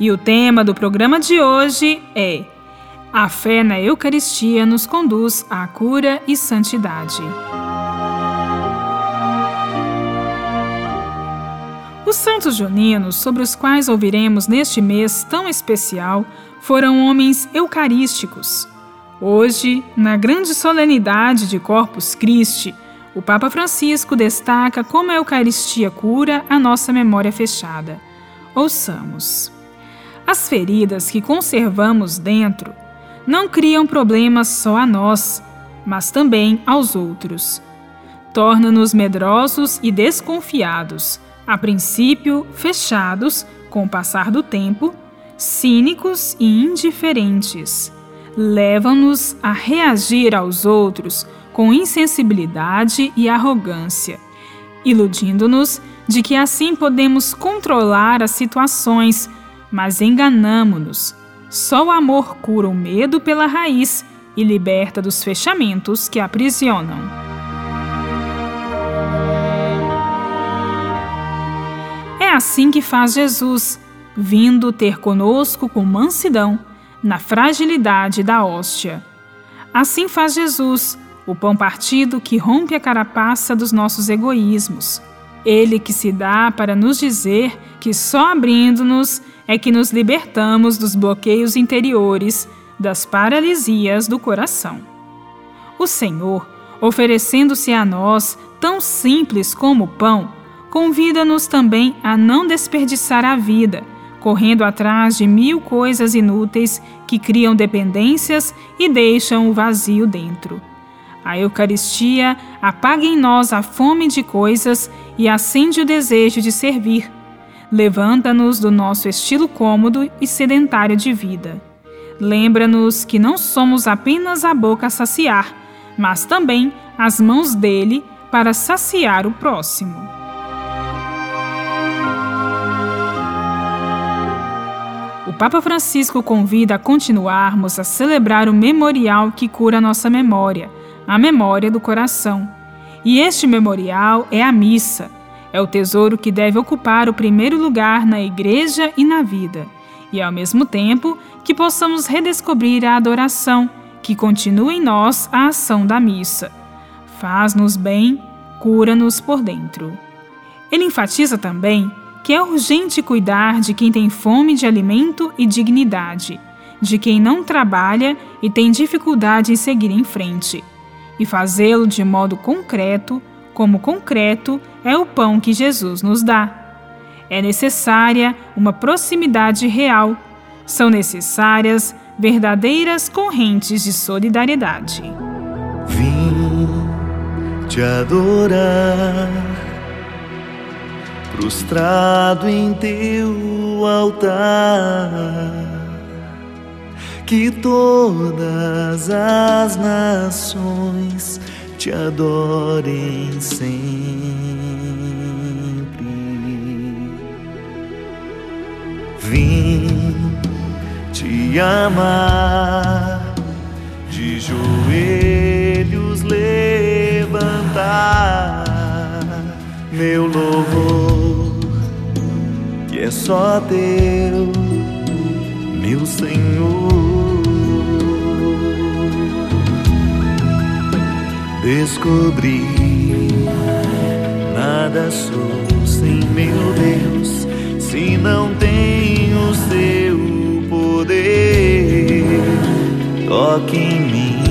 E o tema do programa de hoje é A fé na Eucaristia nos conduz à cura e santidade. Os santos juninos, sobre os quais ouviremos neste mês tão especial, foram homens eucarísticos. Hoje, na grande solenidade de Corpus Christi, o Papa Francisco destaca como a Eucaristia cura a nossa memória fechada. Ouçamos. As feridas que conservamos dentro não criam problemas só a nós, mas também aos outros. Torna-nos medrosos e desconfiados, a princípio fechados, com o passar do tempo, cínicos e indiferentes. Levam-nos a reagir aos outros com insensibilidade e arrogância, iludindo-nos de que assim podemos controlar as situações mas enganamo-nos. Só o amor cura o medo pela raiz e liberta dos fechamentos que aprisionam. É assim que faz Jesus, vindo ter conosco com mansidão, na fragilidade da hóstia. Assim faz Jesus, o pão partido que rompe a carapaça dos nossos egoísmos. Ele que se dá para nos dizer que só abrindo-nos é que nos libertamos dos bloqueios interiores, das paralisias do coração. O Senhor, oferecendo-se a nós tão simples como o pão, convida-nos também a não desperdiçar a vida, correndo atrás de mil coisas inúteis que criam dependências e deixam o vazio dentro. A Eucaristia apaga em nós a fome de coisas e acende o desejo de servir Levanta-nos do nosso estilo cômodo e sedentário de vida. Lembra-nos que não somos apenas a boca a saciar, mas também as mãos dele para saciar o próximo. O Papa Francisco convida a continuarmos a celebrar o memorial que cura nossa memória, a memória do coração. E este memorial é a missa é o tesouro que deve ocupar o primeiro lugar na igreja e na vida, e ao mesmo tempo que possamos redescobrir a adoração, que continua em nós a ação da missa. Faz-nos bem, cura-nos por dentro. Ele enfatiza também que é urgente cuidar de quem tem fome de alimento e dignidade, de quem não trabalha e tem dificuldade em seguir em frente, e fazê-lo de modo concreto, como concreto é o pão que Jesus nos dá. É necessária uma proximidade real. São necessárias verdadeiras correntes de solidariedade. Vim te adorar, prostrado em teu altar, que todas as nações te adorem sempre. Vim te amar, de joelhos levantar meu louvor, que é só teu, meu Senhor. Descobri. Nada sou sem meu Deus, se não tenho seu poder. Toque em mim,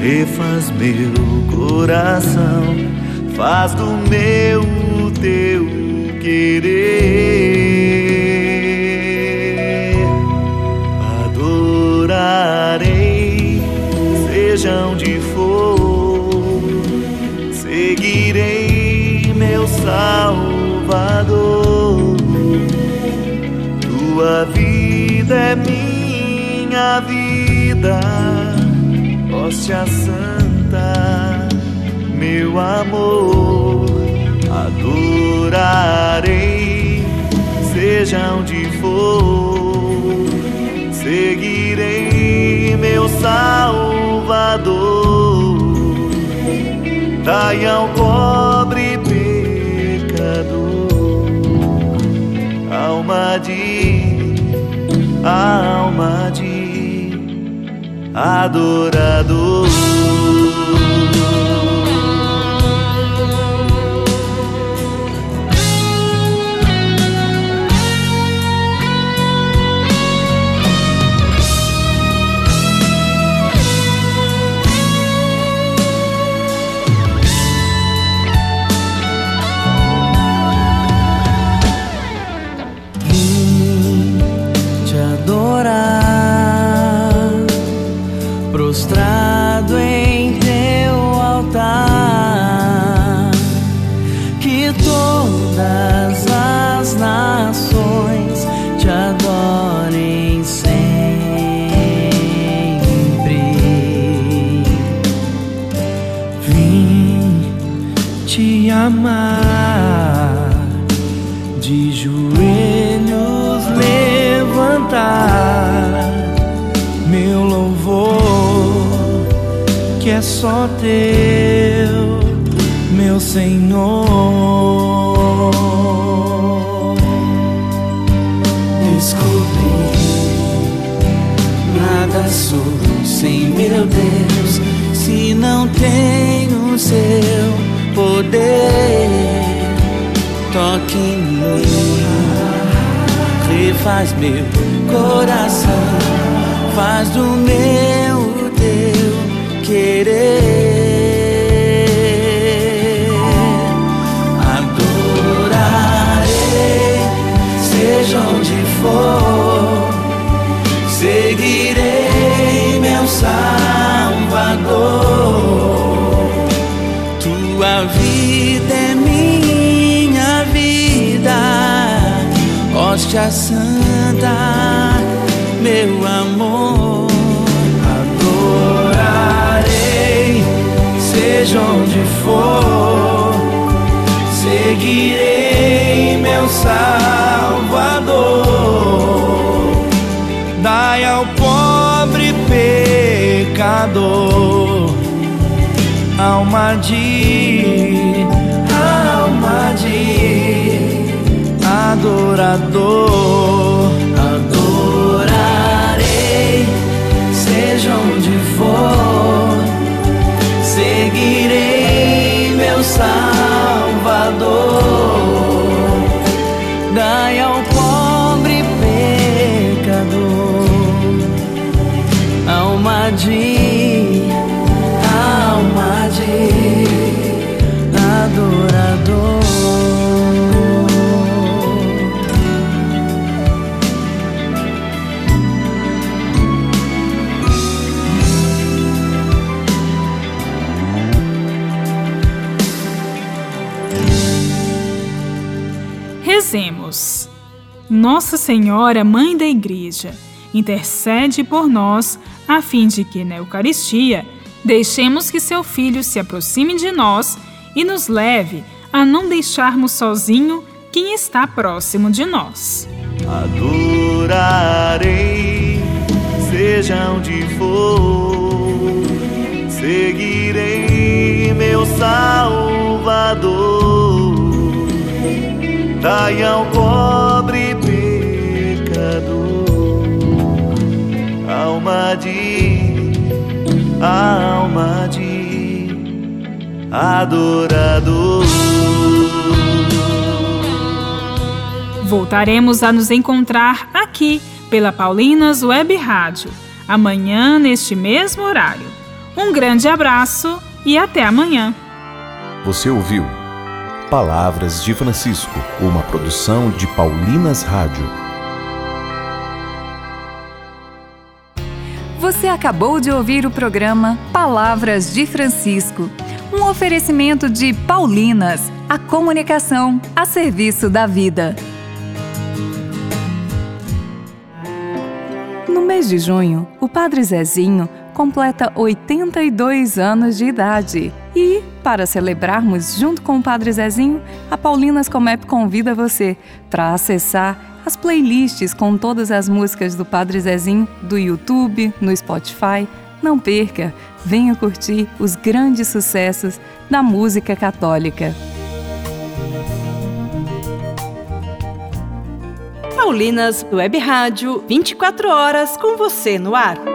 refaz meu coração, faz do meu o teu querer. seja onde for, seguirei meu Salvador. é minha vida, hóstia santa, meu amor, adorarei, seja onde for, seguirei meu Salvador, dai ao pobre adorador. prostrado em teu altar, que todas as nações te adorem sempre. Vim te amar. Só teu, meu Senhor. Descobri, nada sou sem meu Deus, se não tenho seu poder. Toque em mim, refaz meu coração, faz do meu querer. seguirei meu Salvador. Tua vida é minha vida, hóstia santa, meu amor. Onde for, seguirei meu Salvador. Dai ao pobre pecador alma de alma de adorador Nossa Senhora, Mãe da Igreja, intercede por nós a fim de que na Eucaristia deixemos que seu Filho se aproxime de nós e nos leve a não deixarmos sozinho quem está próximo de nós. Adorarei, seja onde for, seguirei meu Salvador. Dai ao pobre alma de alma de adorador. Voltaremos a nos encontrar aqui pela Paulinas Web Rádio, amanhã neste mesmo horário. Um grande abraço e até amanhã. Você ouviu Palavras de Francisco, uma produção de Paulinas Rádio. Você acabou de ouvir o programa Palavras de Francisco, um oferecimento de Paulinas, a comunicação a serviço da vida. mês de junho, o Padre Zezinho completa 82 anos de idade. E, para celebrarmos junto com o Padre Zezinho, a Paulinas Comep convida você para acessar as playlists com todas as músicas do Padre Zezinho do YouTube, no Spotify. Não perca, venha curtir os grandes sucessos da música católica. Paulinas Web Rádio, 24 horas com você no ar.